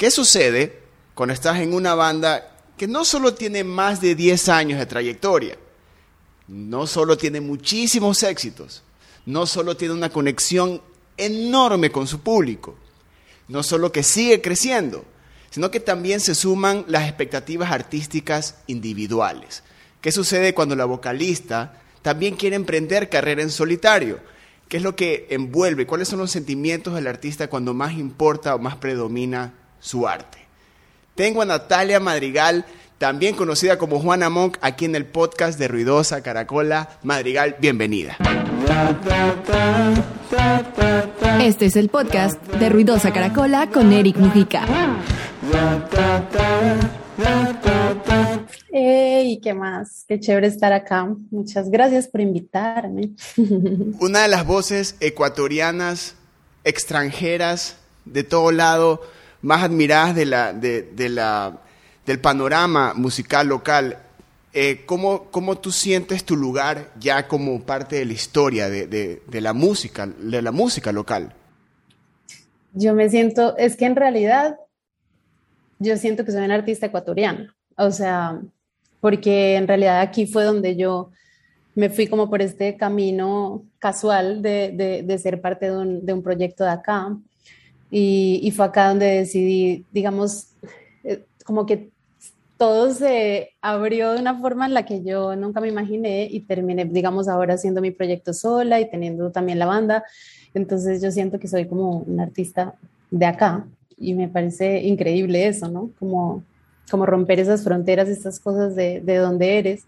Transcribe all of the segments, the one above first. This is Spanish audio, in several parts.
¿Qué sucede cuando estás en una banda que no solo tiene más de 10 años de trayectoria, no solo tiene muchísimos éxitos, no solo tiene una conexión enorme con su público, no solo que sigue creciendo, sino que también se suman las expectativas artísticas individuales. ¿Qué sucede cuando la vocalista también quiere emprender carrera en solitario? ¿Qué es lo que envuelve? ¿Cuáles son los sentimientos del artista cuando más importa o más predomina su arte? Tengo a Natalia Madrigal, también conocida como Juana Monk, aquí en el podcast de Ruidosa Caracola. Madrigal, bienvenida. Este es el podcast de Ruidosa Caracola con Eric Mujica. ¡Ey! ¿Qué más? Qué chévere estar acá. Muchas gracias por invitarme. Una de las voces ecuatorianas, extranjeras, de todo lado, más admiradas de la, de, la, del panorama musical local. Eh, ¿cómo, ¿cómo, tú sientes tu lugar ya como parte de la historia de, de, la música, de la música local? Yo me siento, es que en realidad yo siento que soy un artista ecuatoriano, o sea, porque en realidad aquí fue donde yo me fui como por este camino casual de, de, ser parte de un, de un, proyecto de acá y, y, fue acá donde decidí, digamos, eh, como que todo se abrió de una forma en la que yo nunca me imaginé y terminé, digamos, ahora haciendo mi proyecto sola y teniendo también la banda. Entonces yo siento que soy como un artista de acá y me parece increíble eso, ¿no? Como, como romper esas fronteras, estas cosas de, de donde eres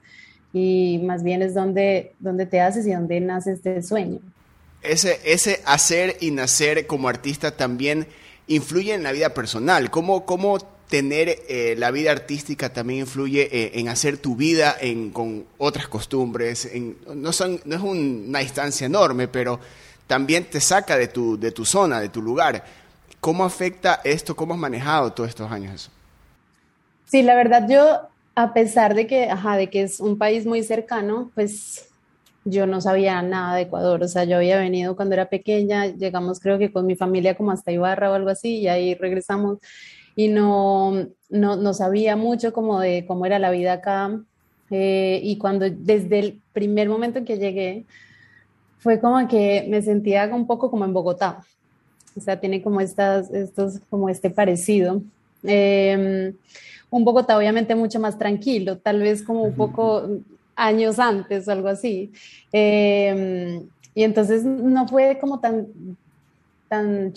y más bien es donde, donde te haces y donde nace este sueño. Ese, ese hacer y nacer como artista también influye en la vida personal. ¿Cómo, cómo tener eh, la vida artística también influye eh, en hacer tu vida con otras costumbres? No, son, no es una distancia enorme, pero también te saca de tu, de tu zona, de tu lugar. ¿Cómo afecta esto? ¿Cómo has manejado todos estos años eso? Sí, la verdad yo, a pesar de que, de que es un país muy cercano, pues yo no sabía nada de Ecuador, o sea, yo había venido cuando era pequeña, llegamos creo que con mi familia como hasta Ibarra o algo así, y ahí regresamos y no, no, no sabía mucho como de cómo era la vida acá. Eh, y cuando desde el primer momento en que llegué, fue como que me sentía un poco como en Bogotá, o sea, tiene como estas, estos, como este parecido. Eh, un Bogotá obviamente mucho más tranquilo, tal vez como un poco años antes o algo así. Em, y entonces no fue como tan, tan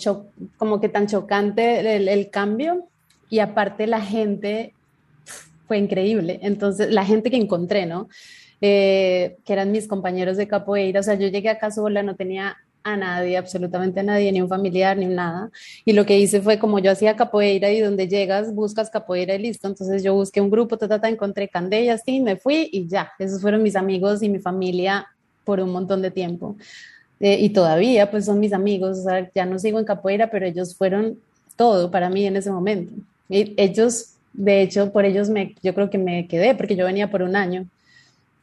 como que tan chocante el, cambio y aparte la gente fue increíble. Entonces la gente que encontré, ¿no? Eh, que eran mis compañeros de capoeira, o sea, yo llegué acá sola, no tenía a nadie, absolutamente a nadie, ni un familiar, ni nada. Y lo que hice fue como yo hacía capoeira y donde llegas buscas capoeira y listo. Entonces yo busqué un grupo, ta, ta, encontré Candé así, me fui y ya. Esos fueron mis amigos y mi familia por un montón de tiempo. Eh, y todavía pues son mis amigos, o sea, ya no sigo en capoeira, pero ellos fueron todo para mí en ese momento. Y ellos, de hecho, por ellos me, yo creo que me quedé, porque yo venía por un año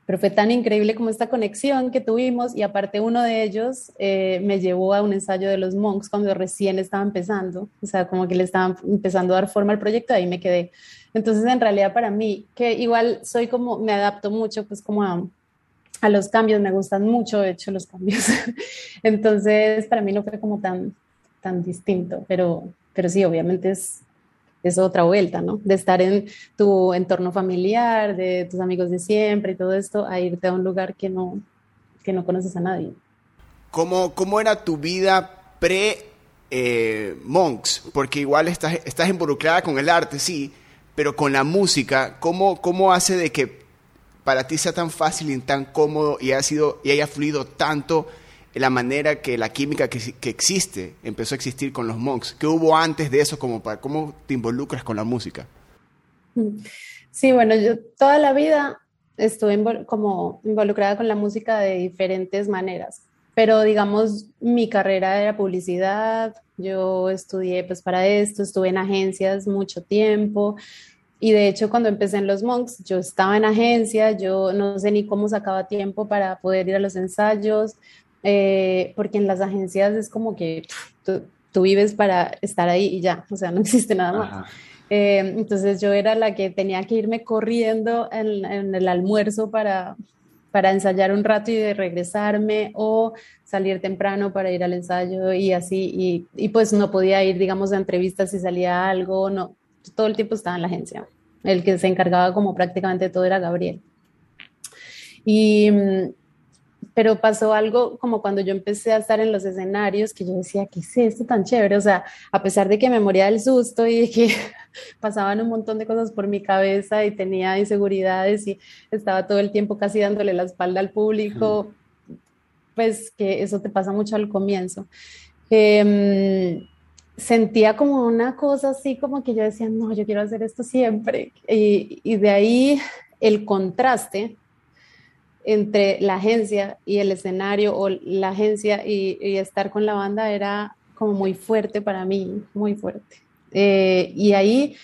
pero fue tan increíble como esta conexión que tuvimos y aparte uno de ellos eh, me llevó a un ensayo de los Monks cuando recién estaba empezando, o sea, como que le estaban empezando a dar forma al proyecto, ahí me quedé. Entonces, en realidad para mí, que igual soy como, me adapto mucho, pues como a, los cambios, me gustan mucho, de hecho, los cambios. Entonces, para mí no fue como tan, tan distinto, pero, pero sí, obviamente es, es otra vuelta, ¿no? De estar en tu entorno familiar, de tus amigos de siempre y todo esto, a irte a un lugar que no, que no conoces a nadie. ¿Cómo, cómo era tu vida pre eh, Monks? Porque igual estás, estás involucrada con el arte, sí, pero con la música, ¿cómo, cómo hace de que para ti sea tan fácil y tan cómodo y, haya sido, y haya fluido tanto la manera que la química que, que, existe empezó a existir con los monks. ¿Qué hubo antes de eso? Como para, ¿Cómo te involucras con la música? Sí, bueno, yo toda la vida estuve como involucrada con la música de diferentes maneras, pero digamos, mi carrera era publicidad, yo estudié pues para esto, estuve en agencias mucho tiempo, y de hecho, cuando empecé en los Monks, yo estaba en agencia, yo no sé ni cómo sacaba tiempo para poder ir a los ensayos, eh, porque en las agencias es como que tú vives para estar ahí y ya, o sea, no existe nada más. Eh, entonces yo era la que tenía que irme corriendo en, en el almuerzo para, para ensayar un rato y de regresarme o salir temprano para ir al ensayo y así, y, y, pues no podía ir, digamos, a entrevistas si salía algo, no, todo el tiempo estaba en la agencia. El que se encargaba como prácticamente todo era Gabriel. Y, mm, pero pasó algo como cuando yo empecé a estar en los escenarios, que yo decía, ¿qué es esto tan chévere? O sea, a pesar de que me moría del susto y de que pasaban un montón de cosas por mi cabeza y tenía inseguridades y estaba todo el tiempo casi dándole la espalda al público, pues que eso te pasa mucho al comienzo. Em, sentía como una cosa así, como que yo decía, no, yo quiero hacer esto siempre. Y, y de ahí el contraste entre la agencia y el escenario o la agencia y, estar con la banda era como muy fuerte para mí, muy fuerte. Eh, y ahí,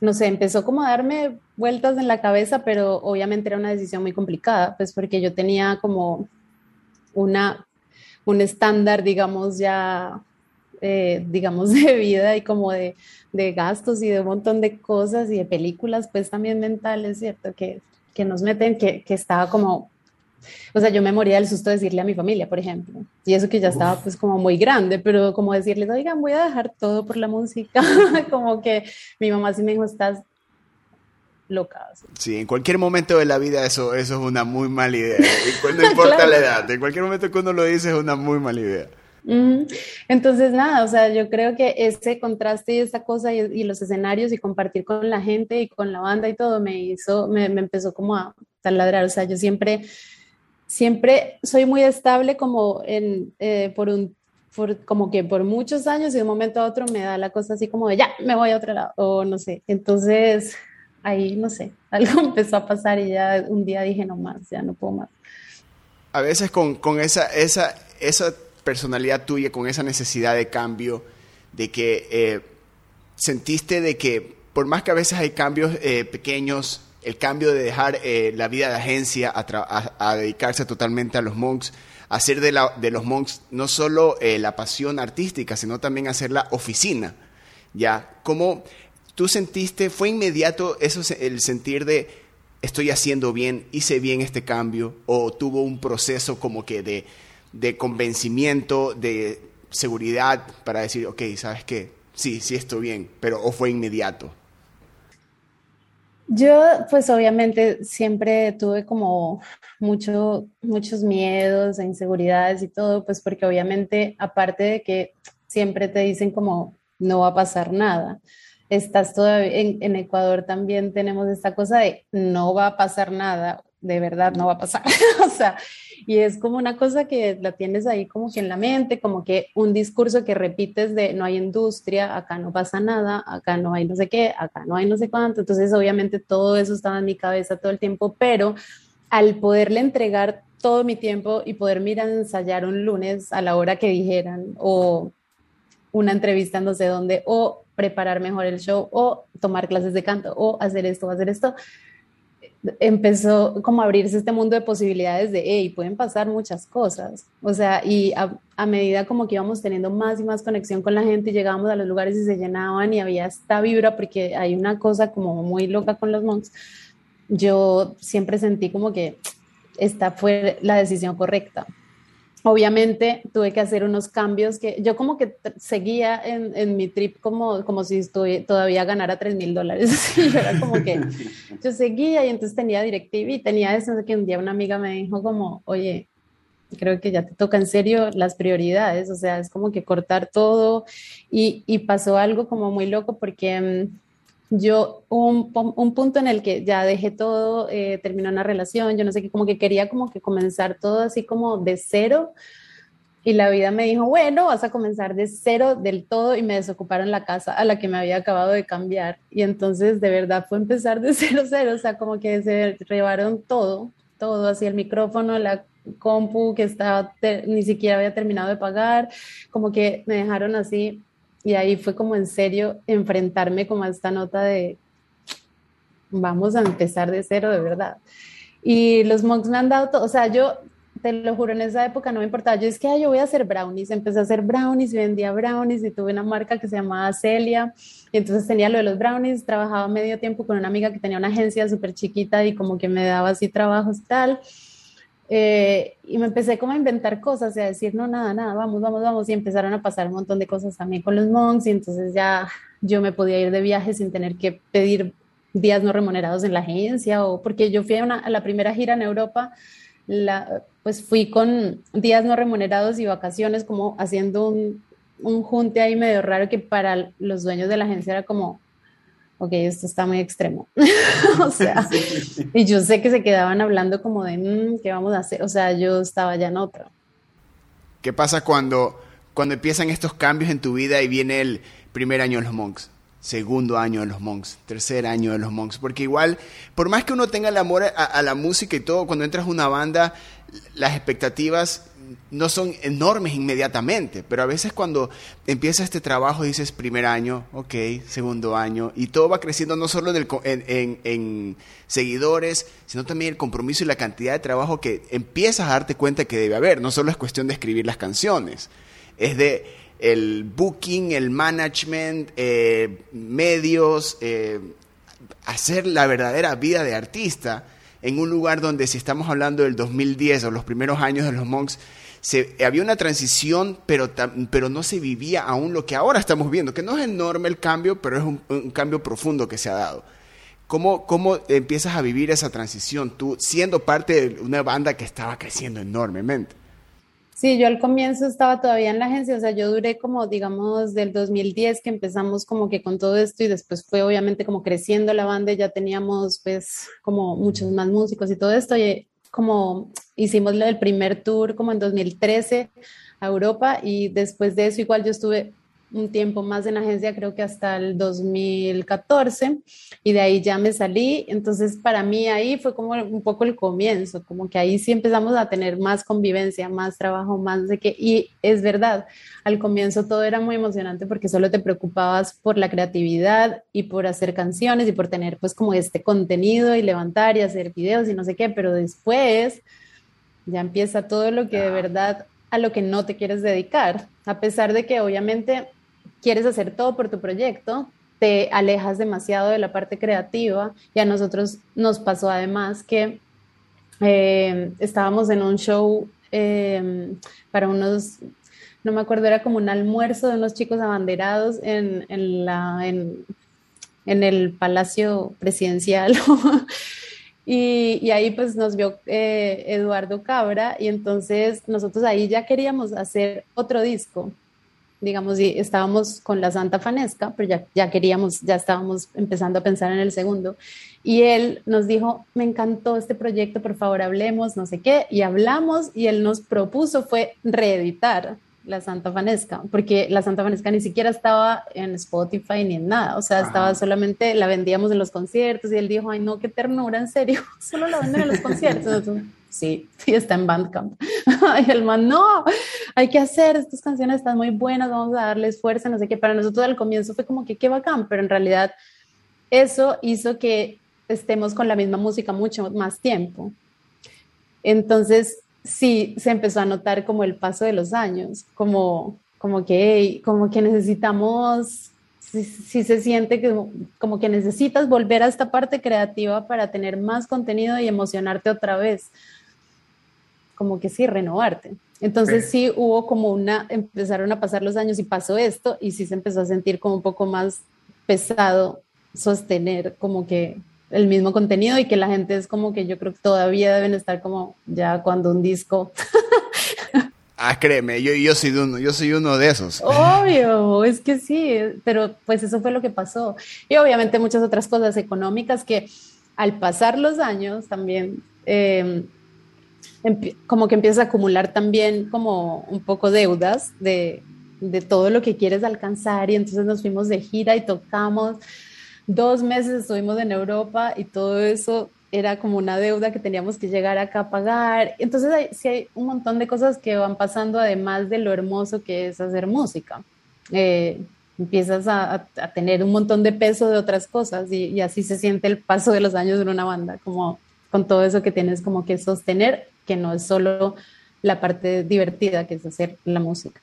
no sé, empezó como a darme vueltas en la cabeza, pero obviamente era una decisión muy complicada, pues porque yo tenía como una, un estándar, digamos, ya, eh, digamos, de vida y como de, de gastos y de un montón de cosas y de películas, pues también mentales, ¿cierto? Que que nos meten que, que estaba como, o sea, yo me moría del susto de decirle a mi familia, por ejemplo, y eso que ya estaba pues como muy grande, pero como decirles, oigan, voy a dejar todo por la música, como que mi mamá sí me dijo, estás loca. Sí, en cualquier momento de la vida eso, eso es una muy mala idea, no importa la edad, en cualquier momento que uno lo dice es una muy mala idea. Entonces, nada, o sea, yo creo que ese contraste y esa cosa y, los escenarios y compartir con la gente y con la banda y todo me hizo, me, empezó como a taladrar. O sea, yo siempre, siempre soy muy estable como en, eh, por un, por, como que por muchos años y de un momento a otro me da la cosa así como de ya, me voy a otro lado o no sé. Entonces, ahí, no sé, algo empezó a pasar y ya un día dije no más, ya no puedo más. A veces con, con esa, esa, esa personalidad tuya con esa necesidad de cambio, de que eh, sentiste de que por más que a veces hay cambios eh, pequeños, el cambio de dejar eh, la vida de agencia a, dedicarse totalmente a los monks, hacer de, de los monks no solo la pasión artística, sino también hacer la oficina. ¿Ya? ¿Cómo tú sentiste, fue inmediato eso, el sentir de estoy haciendo bien, hice bien este cambio, o tuvo un proceso como que de de convencimiento, de seguridad para decir, ok, ¿sabes qué? Sí, sí estoy bien, pero o fue inmediato? Yo, pues obviamente siempre tuve como mucho, muchos miedos e inseguridades y todo, pues porque obviamente, aparte de que siempre te dicen como no va a pasar nada, estás todavía en, en Ecuador también tenemos esta cosa de no va a pasar nada, de verdad no va a pasar. o sea, y es como una cosa que la tienes ahí como que en la mente, como que un discurso que repites de no hay industria, acá no pasa nada, acá no hay no sé qué, acá no hay no sé cuánto. Entonces, obviamente todo eso estaba en mi cabeza todo el tiempo, pero al poderle entregar todo mi tiempo y poder mirar ensayar un lunes a la hora que dijeran o una entrevista no sé dónde o preparar mejor el show o tomar clases de canto o hacer esto o hacer esto, empezó como a abrirse este mundo de posibilidades de, hey, pueden pasar muchas cosas. O sea, y a, medida como que íbamos teniendo más y más conexión con la gente, llegábamos a los lugares y se llenaban y había esta vibra, porque hay una cosa como muy loca con los monks. Yo siempre sentí como que esta fue la decisión correcta obviamente tuve que hacer unos cambios que yo como que seguía en, en, mi trip como, como si estuve, todavía ganara 3 mil dólares. era como que yo seguía y entonces tenía directiva y tenía eso que un día una amiga me dijo como, oye, creo que ya te toca en serio las prioridades, o sea, es como que cortar todo y, y pasó algo como muy loco porque mm, yo un, un, punto en el que ya dejé todo, eh, terminó una relación, yo no sé qué, como que quería como que comenzar todo así como de cero y la vida me dijo, bueno, vas a comenzar de cero del todo y me desocuparon la casa a la que me había acabado de cambiar y entonces de verdad fue empezar de cero cero, o sea, como que se llevaron todo, todo, así el micrófono, la compu que estaba, ni siquiera había terminado de pagar, como que me dejaron así y ahí fue como en serio enfrentarme como a esta nota de vamos a empezar de cero de verdad. Y los monks me han dado todo, o sea, yo te lo juro, en esa época no me importaba. Yo es que yo voy a hacer brownies. Empecé a hacer brownies vendía brownies y tuve una marca que se llamaba Celia. Y entonces tenía lo de los brownies. Trabajaba medio tiempo con una amiga que tenía una agencia súper chiquita y como que me daba así trabajos tal. Eh, y me empecé como a inventar cosas y a decir, no, nada, nada, vamos, vamos, vamos. Y empezaron a pasar un montón de cosas también con los monks. Y entonces ya yo me podía ir de viaje sin tener que pedir días no remunerados en la agencia o porque yo fui a, la primera gira en Europa pues fui con días no remunerados y vacaciones, como haciendo un, un junte ahí medio raro que para los dueños de la agencia era como, ok, esto está muy extremo. o sea, y yo sé que se quedaban hablando como de, mm, ¿qué vamos a hacer? O sea, yo estaba ya en otra. ¿Qué pasa cuando, cuando empiezan estos cambios en tu vida y viene el primer año de los monks? segundo año de los Monks, tercer año de los Monks, porque igual, por más que uno tenga el amor a, la música y todo, cuando entras a una banda, las expectativas no son enormes inmediatamente, pero a veces cuando empieza este trabajo dices primer año, ok, segundo año, y todo va creciendo no solo en, en, seguidores, sino también el compromiso y la cantidad de trabajo que empiezas a darte cuenta que debe haber, no solo es cuestión de escribir las canciones, es de el booking, el management, eh, medios, eh, hacer la verdadera vida de artista en un lugar donde si estamos hablando del 2010 o los primeros años de los Monks, se, había una transición, pero, pero no se vivía aún lo que ahora estamos viendo, que no es enorme el cambio, pero es un, cambio profundo que se ha dado. ¿Cómo, ¿Cómo empiezas a vivir esa transición tú siendo parte de una banda que estaba creciendo enormemente? Sí, yo al comienzo estaba todavía en la agencia, o sea, yo duré como, digamos, del 2010 que empezamos como que con todo esto y después fue obviamente como creciendo la banda, ya teníamos pues como muchos más músicos y todo esto, y como hicimos el primer tour como en 2013 a Europa y después de eso igual yo estuve un tiempo más en agencia, creo que hasta el 2014, y de ahí ya me salí. Entonces, para mí ahí fue como un poco el comienzo, como que ahí sí empezamos a tener más convivencia, más trabajo, más de que, y es verdad, al comienzo todo era muy emocionante porque solo te preocupabas por la creatividad y por hacer canciones y por tener pues como este contenido y levantar y hacer videos y no sé qué, pero después ya empieza todo lo que de verdad a lo que no te quieres dedicar, a pesar de que obviamente quieres hacer todo por tu proyecto, te alejas demasiado de la parte creativa y a nosotros nos pasó además que eh, estábamos en un show eh, para unos, no me acuerdo, era como un almuerzo de unos chicos abanderados en, en, el Palacio Presidencial. y, y, ahí pues nos vio eh, Eduardo Cabra y entonces nosotros ahí ya queríamos hacer otro disco digamos, y estábamos con la Santa Fanesca, pero ya, ya queríamos, ya estábamos empezando a pensar en el segundo. Y él nos dijo, me encantó este proyecto, por favor hablemos, no sé qué, y hablamos y él nos propuso fue reeditar la Santa Fanesca, porque la Santa Fanesca ni siquiera estaba en Spotify ni en nada, o sea, estaba solamente, la vendíamos en los conciertos y él dijo, ay no, qué ternura, en serio, solo la venden en los conciertos sí, sí está en Bandcamp. y el man, no, hay que hacer, estas canciones están muy buenas, vamos a darles fuerza, no sé qué. Para nosotros al comienzo fue como que qué bacán, pero en realidad eso hizo que estemos con la misma música mucho más tiempo. Entonces, sí, se empezó a notar como el paso de los años, como, como, que, como que necesitamos si se siente que, como que necesitas volver a esta parte creativa para tener más contenido y emocionarte otra vez como que sí, renovarte. Entonces sí hubo como una, empezaron a pasar los años y pasó esto y sí se empezó a sentir como un poco más pesado sostener como que el mismo contenido y que la gente es como que yo creo que todavía deben estar como ya cuando un disco. ah, créeme, yo, yo, soy uno, yo soy uno de esos. Obvio, es que sí, pero pues eso fue lo que pasó. Y obviamente muchas otras cosas económicas que al pasar los años también... Eh, como que empiezas a acumular también como un poco deudas de, de todo lo que quieres alcanzar y entonces nos fuimos de gira y tocamos. Dos meses estuvimos en Europa y todo eso era como una deuda que teníamos que llegar acá a pagar. Entonces hay, sí hay un montón de cosas que van pasando además de lo hermoso que es hacer música. Eh, empiezas a, a, tener un montón de peso de otras cosas y, y, así se siente el paso de los años en una banda, como con todo eso que tienes como que sostener que no es solo la parte divertida que es hacer la música.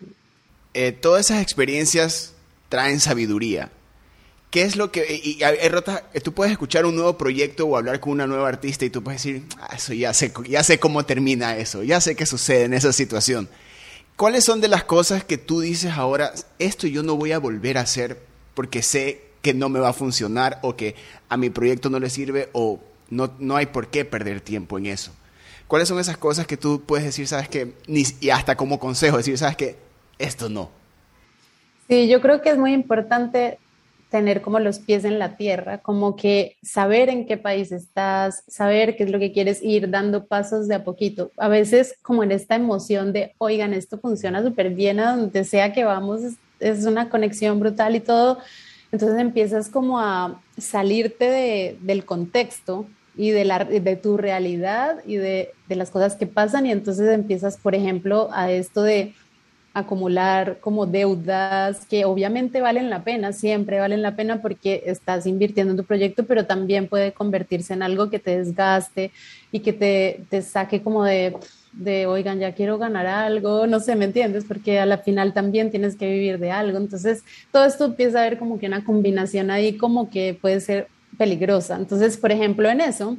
Eh, todas esas experiencias traen sabiduría. ¿Qué es lo que... Y, y, tú puedes escuchar un nuevo proyecto o hablar con una nueva artista y tú puedes decir, ah, eso ya sé, ya sé cómo termina eso, ya sé qué sucede en esa situación. ¿Cuáles son de las cosas que tú dices ahora, esto yo no voy a volver a hacer porque sé que no me va a funcionar o que a mi proyecto no le sirve o no, no hay por qué perder tiempo en eso? ¿Cuáles son esas cosas que tú puedes decir, sabes que, y hasta como consejo, decir, sabes que esto no? Sí, yo creo que es muy importante tener como los pies en la tierra, como que saber en qué país estás, saber qué es lo que quieres ir dando pasos de a poquito. A veces como en esta emoción de, oigan, esto funciona súper bien a donde sea que vamos, es, una conexión brutal y todo. Entonces empiezas como a salirte del contexto y de, la, de tu realidad y de, las cosas que pasan y entonces empiezas, por ejemplo, a esto de acumular como deudas que obviamente valen la pena, siempre valen la pena porque estás invirtiendo en tu proyecto, pero también puede convertirse en algo que te desgaste y que te, te saque como de, de, oigan, ya quiero ganar algo, no sé, ¿me entiendes? Porque a la final también tienes que vivir de algo. Entonces, todo esto empieza a ver como que una combinación ahí como que puede ser peligrosa. Entonces, por ejemplo, en eso,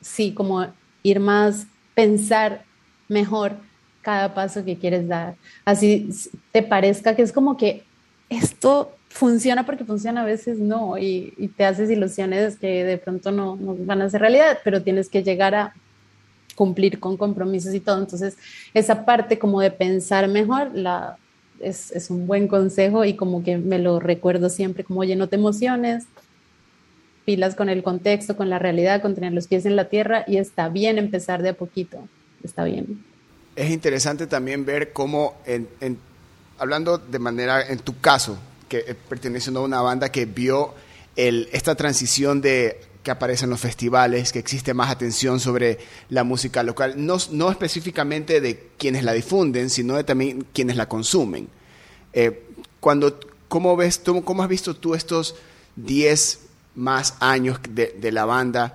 sí, como ir más, pensar mejor cada paso que quieres dar. Así te parezca que es como que esto funciona porque funciona, a veces no, y, te haces ilusiones que de pronto no, van a ser realidad, pero tienes que llegar a cumplir con compromisos y todo. Entonces, esa parte como de pensar mejor, la, es, es, un buen consejo y como que me lo recuerdo siempre, como, oye, no te emociones, pilas con el contexto, con la realidad, con tener los pies en la tierra y está bien empezar de a poquito, está bien es interesante también ver cómo, hablando de manera, en tu caso, que eh, perteneciendo a una banda que vio esta transición de que aparece en los festivales, que existe más atención sobre la música local, no, no específicamente de quienes la difunden, sino de también quienes la consumen. Eh, cuando, ¿cómo, ves, ¿Cómo has visto tú estos 10 más años de, de la banda?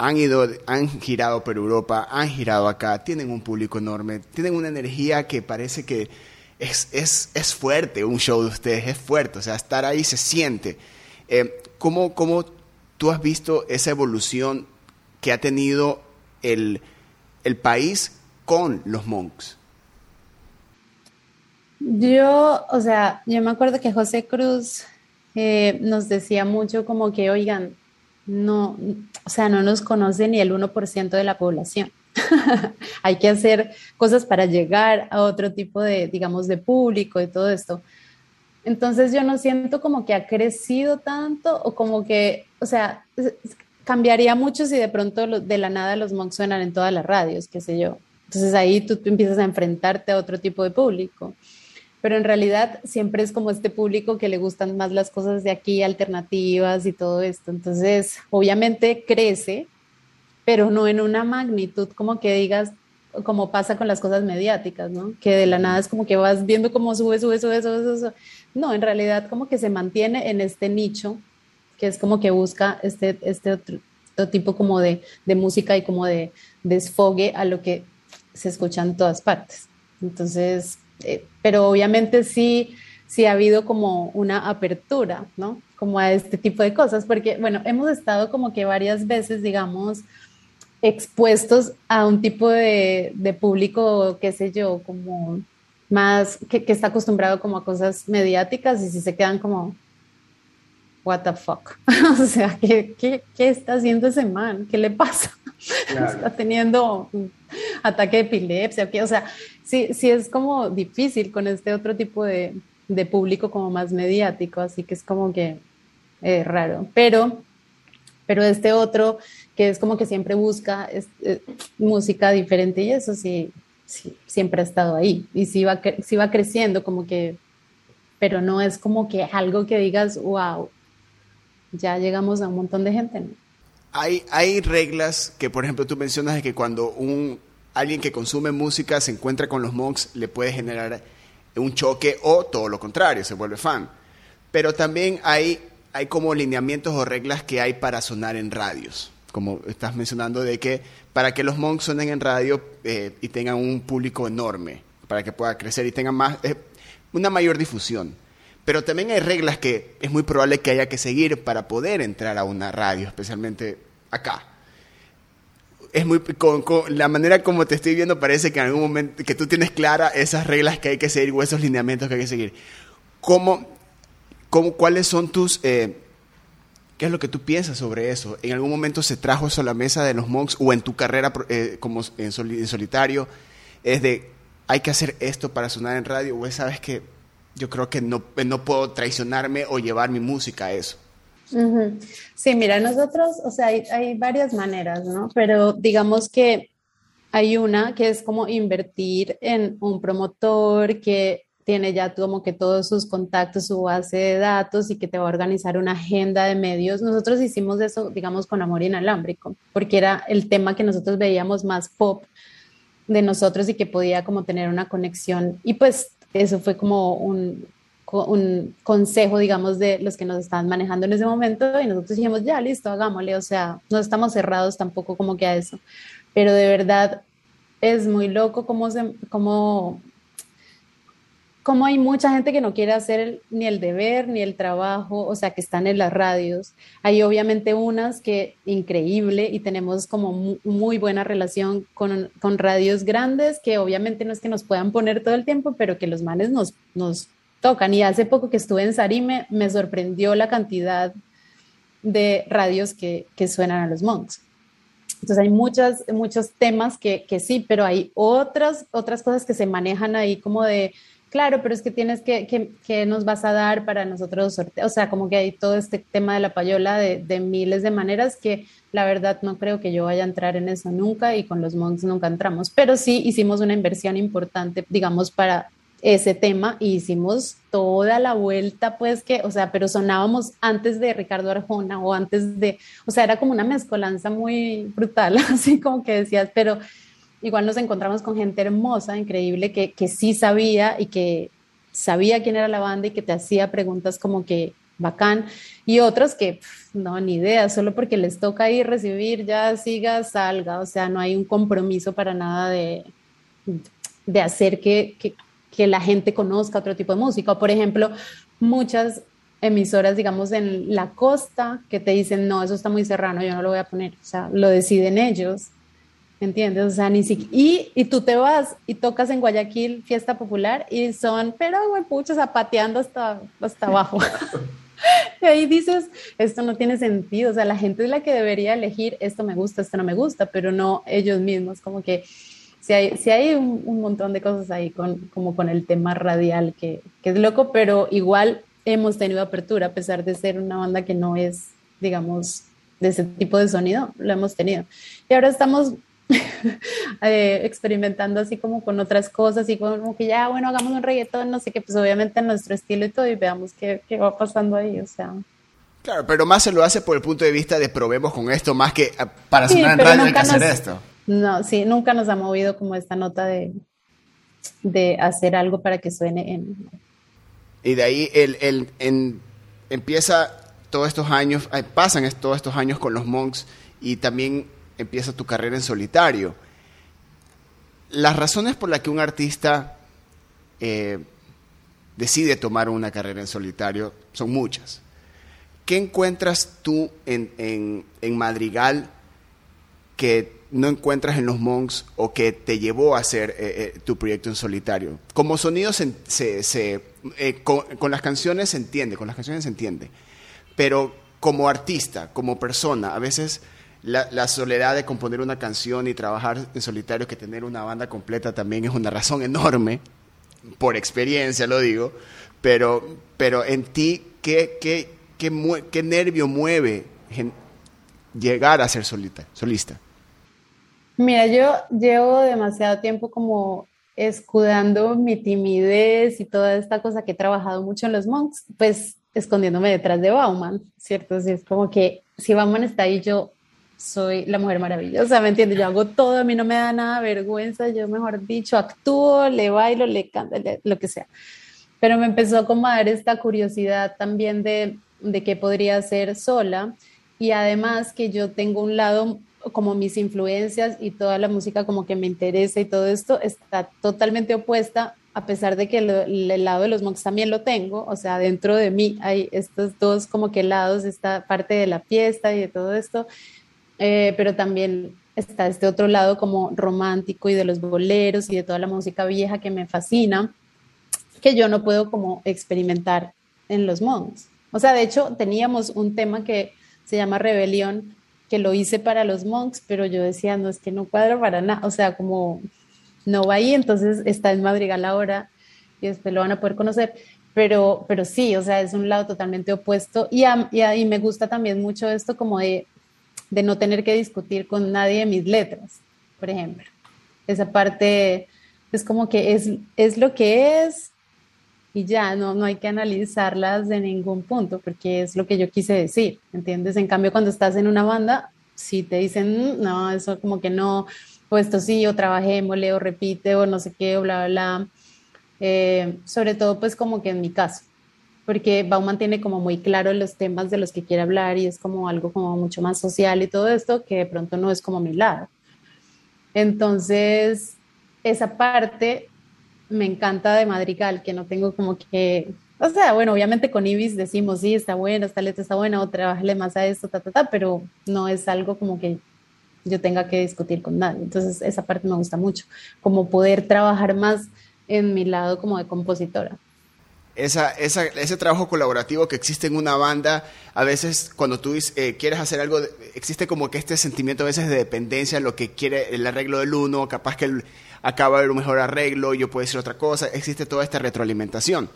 han ido, han girado por Europa, han girado acá, tienen un público enorme, tienen una energía que parece que es, es, es fuerte, un show de ustedes es fuerte, o sea, estar ahí se siente. Eh, ¿cómo, ¿Cómo tú has visto esa evolución que ha tenido el, el país con los monks? Yo, o sea, yo me acuerdo que José Cruz eh, nos decía mucho como que, oigan, no, o sea, no nos conoce ni el 1% de la población. Hay que hacer cosas para llegar a otro tipo de, digamos, de público y todo esto. Entonces yo no siento como que ha crecido tanto o como que, o sea, cambiaría mucho si de pronto de la nada los monks suenan en todas las radios, qué sé yo. Entonces ahí tú empiezas a enfrentarte a otro tipo de público pero en realidad siempre es como este público que le gustan más las cosas de aquí, alternativas y todo esto. Entonces, obviamente crece, pero no en una magnitud como que digas, como pasa con las cosas mediáticas, ¿no? Que de la nada es como que vas viendo cómo sube, sube, sube, sube, sube. No, en realidad como que se mantiene en este nicho, que es como que busca este, este otro, tipo como de, de música y como de desfogue a lo que se escucha en todas partes. Entonces, eh, pero obviamente sí, sí ha habido como una apertura, ¿no? Como a este tipo de cosas, porque, bueno, hemos estado como que varias veces, digamos, expuestos a un tipo de, de público, qué sé yo, como más, que, que, está acostumbrado como a cosas mediáticas y si se quedan como, what the fuck, o sea, ¿qué, ¿qué, qué, está haciendo ese man? ¿Qué le pasa? Está teniendo un ataque de epilepsia, o sea, sí, sí es como difícil con este otro tipo de, de público como más mediático, así que es como que eh, raro, pero, pero este otro que es como que siempre busca eh, música diferente y eso sí, sí, siempre ha estado ahí y sí va, sí va creciendo como que, pero no es como que algo que digas, wow, ya llegamos a un montón de gente, ¿no? Hay, hay reglas que, por ejemplo, tú mencionas de que cuando un, alguien que consume música se encuentra con los monks, le puede generar un choque o todo lo contrario, se vuelve fan. Pero también hay, hay como lineamientos o reglas que hay para sonar en radios. como estás mencionando, de que para que los monks suenen en radio eh, y tengan un público enorme, para que pueda crecer y tengan más, eh, una mayor difusión. Pero también hay reglas que es muy probable que haya que seguir para poder entrar a una radio, especialmente acá. Es muy, con, la manera como te estoy viendo parece que en algún momento que tú tienes clara esas reglas que hay que seguir o esos lineamientos que hay que seguir. ¿Cómo, cómo cuáles son tus eh, ¿Qué es lo que tú piensas sobre eso? ¿En algún momento se trajo eso a la mesa de los monks o en tu carrera eh, como en, solitario? Es de, hay que hacer esto para sonar en radio o sabes que yo creo que no, no puedo traicionarme o llevar mi música a eso. Sí, mira, nosotros, o sea, hay, varias maneras, ¿no? Pero digamos que hay una que es como invertir en un promotor que tiene ya como que todos sus contactos, su base de datos y que te va a organizar una agenda de medios. Nosotros hicimos eso, digamos, con Amor Inalámbrico, porque era el tema que nosotros veíamos más pop de nosotros y que podía como tener una conexión. Y pues eso fue como un, un consejo, digamos, de los que nos estaban manejando en ese momento y nosotros dijimos, ya, listo, hagámosle, o sea, no estamos cerrados tampoco como que a eso, pero de verdad es muy loco cómo, cómo como hay mucha gente que no quiere hacer ni el deber ni el trabajo, o sea, que están en las radios. Hay obviamente unas que increíble y tenemos como muy, buena relación con, con, radios grandes que obviamente no es que nos puedan poner todo el tiempo, pero que los manes nos, nos tocan. Y hace poco que estuve en Sarime, me sorprendió la cantidad de radios que, que suenan a los monks. Entonces hay muchas, muchos temas que, que sí, pero hay otras, otras cosas que se manejan ahí como de claro, pero es que tienes que, que, nos vas a dar para nosotros sortear, o sea, como que hay todo este tema de la payola de, de, miles de maneras que la verdad no creo que yo vaya a entrar en eso nunca y con los monks nunca entramos, pero sí hicimos una inversión importante, digamos, para ese tema y hicimos toda la vuelta, pues que, o sea, pero sonábamos antes de Ricardo Arjona o antes de, o sea, era como una mezcolanza muy brutal, así como que decías, pero igual nos encontramos con gente hermosa, increíble, que, que sí sabía y que sabía quién era la banda y que te hacía preguntas como que bacán, y otros que no, ni idea, solo porque les toca ir recibir, ya siga, salga, o sea, no hay un compromiso para nada de, de hacer que, que, que la gente conozca otro tipo de música. Por ejemplo, muchas emisoras, digamos, en la costa que te dicen, no, eso está muy serrano, yo no lo voy a poner, o sea, lo deciden ellos ¿entiendes? O sea, ni siquiera, y, y, tú te vas y tocas en Guayaquil fiesta popular y son, pero güey, pucho, zapateando hasta, hasta abajo. y ahí dices, esto no tiene sentido, o sea, la gente es la que debería elegir, esto me gusta, esto no me gusta, pero no ellos mismos, como que si hay, un, un, montón de cosas ahí con, como con el tema radial que, que es loco, pero igual hemos tenido apertura, a pesar de ser una banda que no es, digamos, de ese tipo de sonido, lo hemos tenido. Y ahora estamos Eh, experimentando así como con otras cosas y como que ya, bueno, hagamos un reggaetón, no sé qué, pues obviamente nuestro estilo y todo y veamos qué, qué va pasando ahí, o sea. Claro, pero más se lo hace por el punto de vista de probemos con esto, más que ah, para sonar en radio hay que hacer esto. No, sí, nunca nos ha movido como esta nota de, de hacer algo para que suene en... Y de ahí el, el, en, empieza todos estos años, eh, pasan todos estos años con los monks y también empieza tu carrera en solitario. Las razones por las que un artista eh, decide tomar una carrera en solitario son muchas. ¿Qué encuentras tú en, Madrigal que no encuentras en los Monks o que te llevó a hacer eh, eh, tu proyecto en solitario? Como sonido se, con, con, las canciones se entiende, con las canciones se entiende, pero como artista, como persona, a veces la, soledad de componer una canción y trabajar en solitario que tener una banda completa también es una razón enorme, por experiencia lo digo, pero, pero en ti, ¿qué, qué, qué, nervio mueve llegar a ser solista? Mira, yo llevo demasiado tiempo como escudando mi timidez y toda esta cosa que he trabajado mucho en los monks, pues escondiéndome detrás de Bauman, ¿cierto? Así es como que si Bauman está ahí, yo soy la mujer maravillosa, ¿me entiendes? Yo hago todo, a mí no me da nada vergüenza, yo mejor dicho, actúo, le bailo, le canto, lo que sea. Pero me empezó como a dar esta curiosidad también de, de qué podría hacer sola y además que yo tengo un lado como mis influencias y toda la música como que me interesa y todo esto está totalmente opuesta a pesar de que el, lado de los monks también lo tengo, o sea, dentro de mí hay estos dos como que lados, esta parte de la fiesta y de todo esto, eh, pero también está este otro lado como romántico y de los boleros y de toda la música vieja que me fascina, que yo no puedo como experimentar en los monks. O sea, de hecho, teníamos un tema que se llama Rebelión, que lo hice para los monks, pero yo decía, no, es que no cuadra para nada, o sea, como no va ahí, entonces está en Madrigal ahora y después lo van a poder conocer. Pero, pero sí, o sea, es un lado totalmente opuesto y, y, me gusta también mucho esto como de, de no tener que discutir con nadie de mis letras, por ejemplo. Esa parte es como que es, es lo que es y ya, no, no hay que analizarlas de ningún punto porque es lo que yo quise decir, ¿entiendes? En cambio, cuando estás en una banda, si te dicen, mm, no, eso como que no, o esto sí, o trabajémosle, o repite, o no sé qué, o bla, bla, bla. Eh, sobre todo, pues como que en mi caso, porque Bauman tiene como muy claro los temas de los que quiere hablar y es como algo como mucho más social y todo esto, que de pronto no es como mi lado. Entonces, esa parte me encanta de Madrigal, que no tengo como que, o sea, bueno, obviamente con Ibis decimos, sí, está buena, esta letra está buena, o trabajale más a esto, ta, ta, ta, pero no es algo como que yo tenga que discutir con nadie. Entonces, esa parte me gusta mucho, como poder trabajar más en mi lado como de compositora. Esa, esa, ese trabajo colaborativo que existe en una banda, a veces cuando tú eh, quieres hacer algo, existe como que este sentimiento a veces de dependencia, lo que quiere el arreglo del uno, capaz que acaba de haber un mejor arreglo, yo puedo decir otra cosa, existe toda esta retroalimentación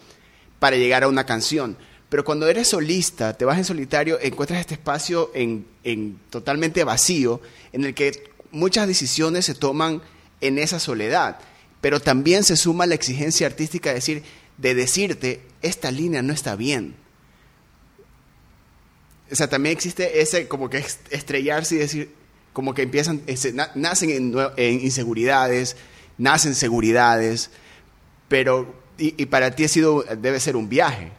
para llegar a una canción. Pero cuando eres solista, te vas en solitario, encuentras este espacio en, en totalmente vacío, en el que muchas decisiones se toman en esa soledad, pero también se suma la exigencia artística de decir, de decirte, esta línea no está bien. O sea, también existe ese como que estrellarse y decir, como que empiezan, nacen en, inseguridades, nacen seguridades, pero, y, para ti ha sido, debe ser un viaje.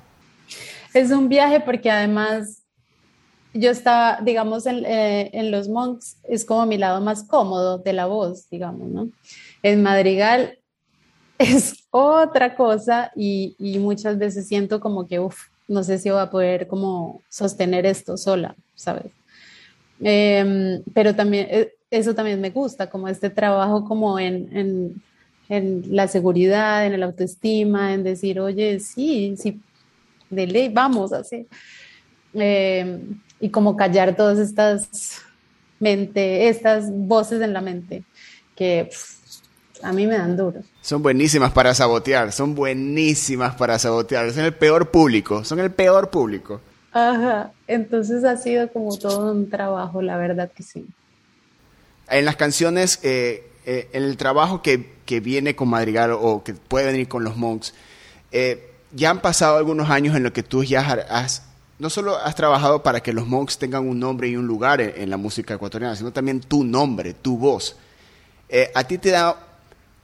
Es un viaje porque además yo estaba, digamos, en, eh, en, los monks, es como mi lado más cómodo de la voz, digamos, ¿no? En Madrigal es otra cosa y, y muchas veces siento como que, uff, no sé si voy a poder como sostener esto sola, ¿sabes? Em, pero también, eh, eso también me gusta, como este trabajo como en, en, en la seguridad, en el autoestima, en decir, oye, sí, sí, de ley, vamos, así. Em, y como callar todas estas mente, estas voces en la mente que a mí me dan duro. Son buenísimas para sabotear, son buenísimas para sabotear, son el peor público, son el peor público. Ajá, entonces ha sido como todo un trabajo, la verdad que sí. En las canciones, eh, eh, en el trabajo que, que, viene con Madrigal o que puede venir con los Monks, eh, ya han pasado algunos años en los que tú ya has, no solo has trabajado para que los Monks tengan un nombre y un lugar en, la música ecuatoriana, sino también tu nombre, tu voz. ¿A ti te da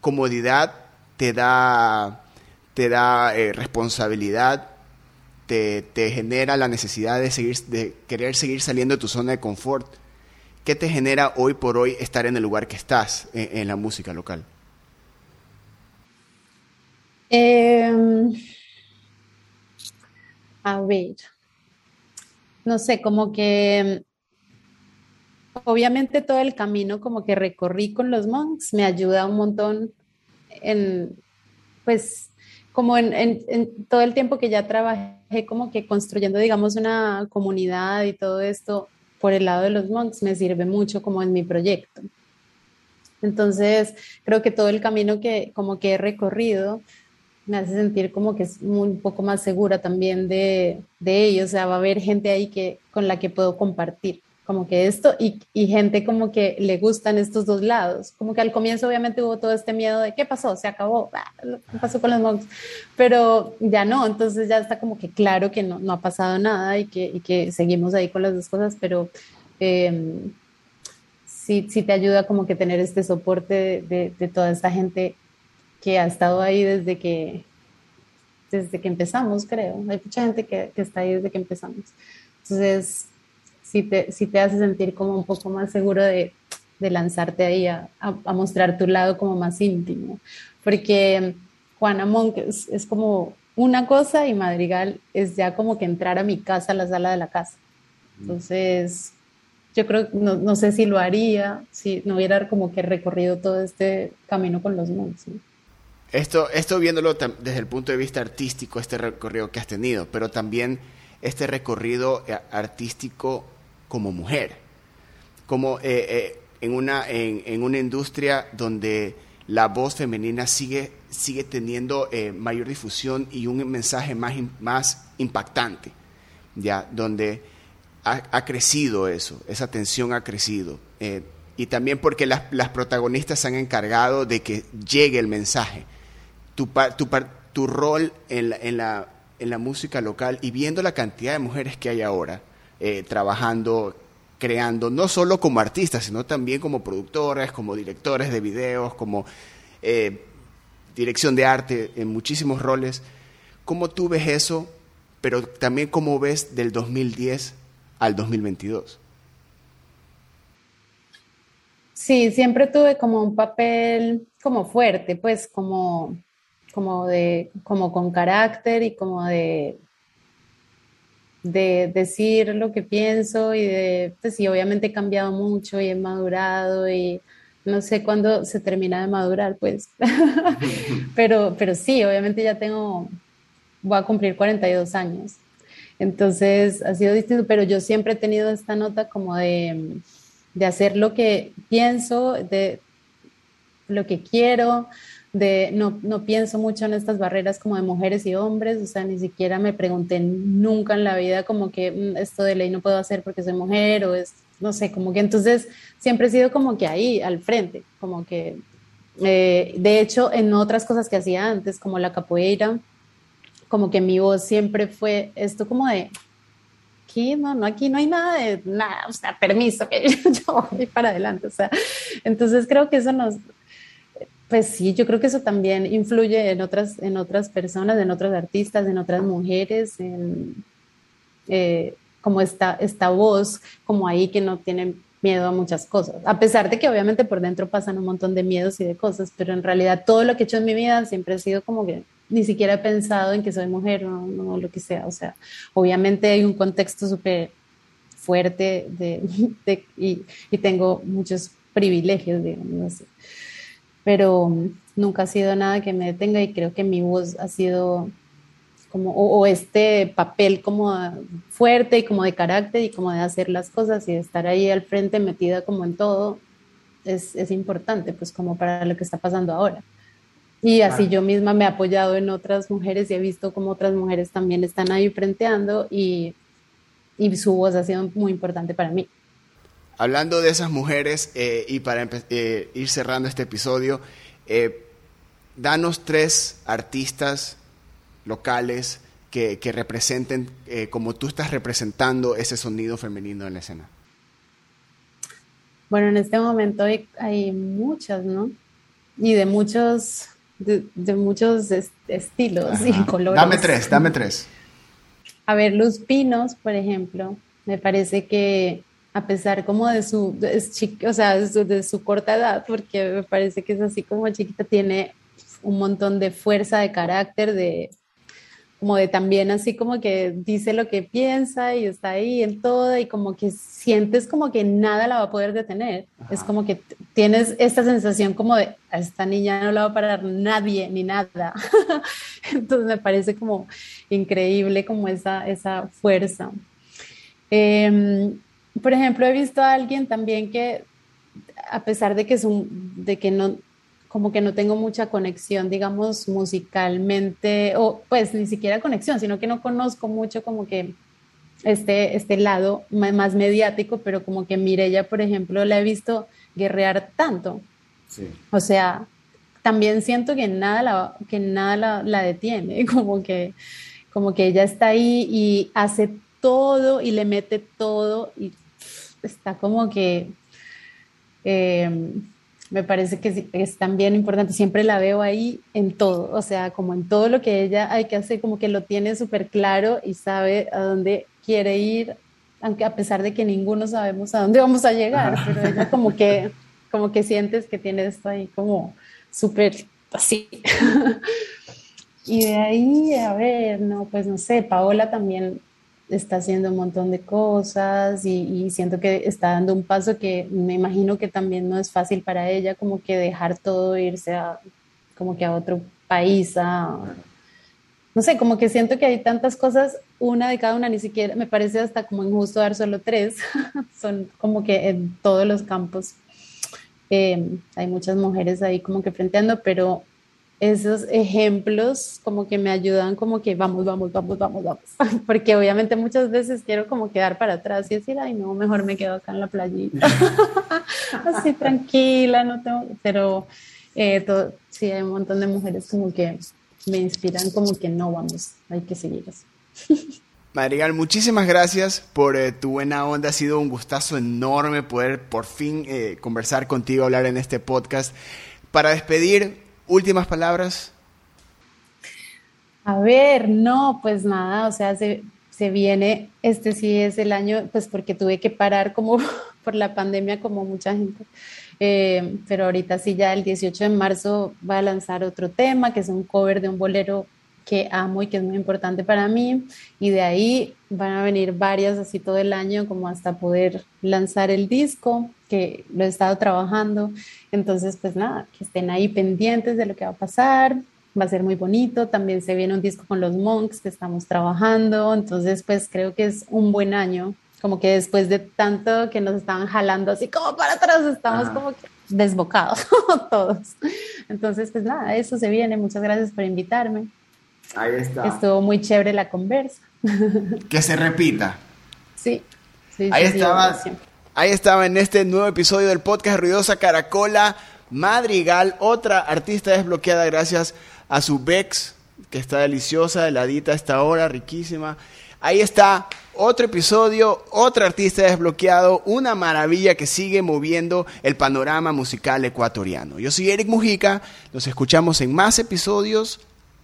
comodidad, te da, te da responsabilidad te, genera la necesidad de, seguir, de querer seguir saliendo de tu zona de confort? ¿Qué te genera hoy por hoy estar en el lugar que estás en, la música local? Em, a ver, no sé, como que obviamente todo el camino como que recorrí con los monks me ayuda un montón en, pues, como en, todo el tiempo que ya trabajé como que construyendo, digamos, una comunidad y todo esto por el lado de los monks me sirve mucho como en mi proyecto. Entonces, creo que todo el camino que como que he recorrido me hace sentir como que es un poco más segura también de, de ellos, o sea, va a haber gente ahí que, con la que puedo compartir como que esto y, y, gente como que le gustan estos dos lados. Como que al comienzo obviamente hubo todo este miedo de qué pasó, se acabó, ah, qué pasó con los monks, pero ya no, entonces ya está como que claro que no, no ha pasado nada y que, y que, seguimos ahí con las dos cosas, pero eh, sí, sí te ayuda como que tener este soporte de, de, toda esta gente que ha estado ahí desde que, desde que empezamos, creo. Hay mucha gente que, que está ahí desde que empezamos. Entonces, sí te, sí te hace sentir como un poco más seguro de, de lanzarte ahí a, a, mostrar tu lado como más íntimo. Porque Juana Monk es, es, como una cosa y Madrigal es ya como que entrar a mi casa, a la sala de la casa. Entonces, yo creo, no, no sé si lo haría, si no hubiera como que recorrido todo este camino con los monks. Esto, esto viéndolo desde el punto de vista artístico, este recorrido que has tenido, pero también este recorrido eh, artístico como mujer, como eh, eh, en, una, en, una industria donde la voz femenina sigue, sigue teniendo mayor difusión y un mensaje más, más impactante, ya, donde ha, crecido eso, esa tensión ha crecido. y también porque las, las protagonistas se han encargado de que llegue el mensaje tu, tu, tu rol en en, la, en la, música local y viendo la cantidad de mujeres que hay ahora eh, trabajando, creando, no solo como artistas, sino también como productores, como directores de videos, como eh, dirección de arte, en muchísimos roles. ¿Cómo tú ves eso, pero también cómo ves del 2010 al 2022? Sí, siempre tuve como un papel como fuerte, pues como como de, como con carácter y como de, de decir lo que pienso y de, pues sí, obviamente he cambiado mucho y he madurado y no sé cuándo se termina de madurar, pues, pero, pero sí, obviamente ya tengo, voy a cumplir 42 años. Entonces ha sido distinto, pero yo siempre he tenido esta nota como de, de hacer lo que pienso, de lo que quiero, de no, no pienso mucho en estas barreras como de mujeres y hombres, o sea, ni siquiera me pregunté nunca en la vida como que mm, esto de ley no puedo hacer porque soy mujer o es, no sé, como que entonces siempre he sido como que ahí, al frente, como que, eh, de hecho, en otras cosas que hacía antes, como la capoeira, como que mi voz siempre fue esto como de, aquí no, no, aquí no hay nada de nada, o sea, permiso, que yo voy para adelante, o sea, entonces creo que eso nos, pues sí, yo creo que eso también influye en otras, en otras personas, en otros artistas, en otras mujeres, en, eh, como esta, esta voz, como ahí que no tienen miedo a muchas cosas, a pesar de que obviamente por dentro pasan un montón de miedos y de cosas, pero en realidad todo lo que he hecho en mi vida siempre ha sido como que ni siquiera he pensado en que soy mujer o lo que sea, o sea, obviamente hay un contexto súper fuerte de, y, y, tengo muchos privilegios, digamos así pero nunca ha sido nada que me detenga y creo que mi voz ha sido como, o, este papel como fuerte y como de carácter y como de hacer las cosas y de estar ahí al frente metida como en todo, es, es importante, pues como para lo que está pasando ahora. Y así yo misma me he apoyado en otras mujeres y he visto como otras mujeres también están ahí frenteando y, y su voz ha sido muy importante para mí. Hablando de esas mujeres, eh, y para eh, ir cerrando este episodio, eh, danos tres artistas locales que, representen, como tú estás representando ese sonido femenino en la escena. Bueno, en este momento hay, muchas, ¿no? Y de muchos, de, muchos estilos y colores. Dame tres, dame tres. A ver, Luz Pinos, por ejemplo, me parece que a pesar como de su, o sea, de su, corta edad, porque me parece que es así como chiquita, tiene un montón de fuerza de carácter, de como de también así como que dice lo que piensa y está ahí en todo y como que sientes como que nada la va a poder detener. Es como que tienes esta sensación como de a esta niña no la va a parar nadie ni nada. Entonces me parece como increíble como esa, esa fuerza. Eh, por ejemplo, he visto a alguien también que, a pesar de que, es un, de que no, como que no tengo mucha conexión, digamos, musicalmente, o pues ni siquiera conexión, sino que no conozco mucho como que este, este lado más mediático, pero como que Mirella, por ejemplo, la he visto guerrear tanto. Sí. O sea, también siento que nada la, que nada la, la, detiene, como que, como que ella está ahí y hace todo y le mete todo y está como que em, me parece que es también importante, siempre la veo ahí en todo, o sea, como en todo lo que ella hay que hacer, como que lo tiene súper claro y sabe a dónde quiere ir aunque a pesar de que ninguno sabemos a dónde vamos a llegar, pero ella como que, como que sientes que tiene esto ahí como súper así. y de ahí, a ver, no, pues no sé, Paola también está haciendo un montón de cosas y, siento que está dando un paso que me imagino que también no es fácil para ella, como que dejar todo, irse a, como que a otro país, a, no sé, como que siento que hay tantas cosas, una de cada una, ni siquiera, me parece hasta como injusto dar solo tres, son como que en todos los campos eh, hay muchas mujeres ahí como que frenteando, pero esos ejemplos como que me ayudan como que vamos, vamos, vamos, vamos, vamos, porque obviamente muchas veces quiero como quedar para atrás y decir, ay no, mejor me quedo acá en la playita, así tranquila, no tengo, pero eh, sí hay un montón de mujeres como que me inspiran como que no vamos, hay que seguir así. Madrigal, muchísimas gracias por eh, tu buena onda. Ha sido un gustazo enorme poder por fin eh, conversar contigo, hablar en este podcast. Para despedir, últimas palabras. A ver, no, pues nada, o sea, se, se viene, este sí es el año, pues porque tuve que parar como por la pandemia como mucha gente. Eh, pero ahorita sí, ya el 18 de marzo va a lanzar otro tema, que es un cover de un bolero que amo y que es muy importante para mí. Y de ahí van a venir varias así todo el año, como hasta poder lanzar el disco, que lo he estado trabajando. Entonces, pues nada, que estén ahí pendientes de lo que va a pasar. Va a ser muy bonito. También se viene un disco con los Monks que estamos trabajando. Entonces, pues creo que es un buen año como que después de tanto que nos estaban jalando así como para atrás, estamos como que desbocados todos. Entonces, pues nada, eso se viene. Muchas gracias por invitarme. Ahí está. Estuvo muy chévere la conversa. Que se repita. Sí. sí ahí estaba. Ahí estaba en este nuevo episodio del podcast Ruidosa Caracola Madrigal, otra artista desbloqueada gracias a su Bex, que está deliciosa, heladita a esta hora, riquísima. Ahí está otro episodio, otro artista desbloqueado, una maravilla que sigue moviendo el panorama musical ecuatoriano. Yo soy Eric Mujica, nos escuchamos en más episodios.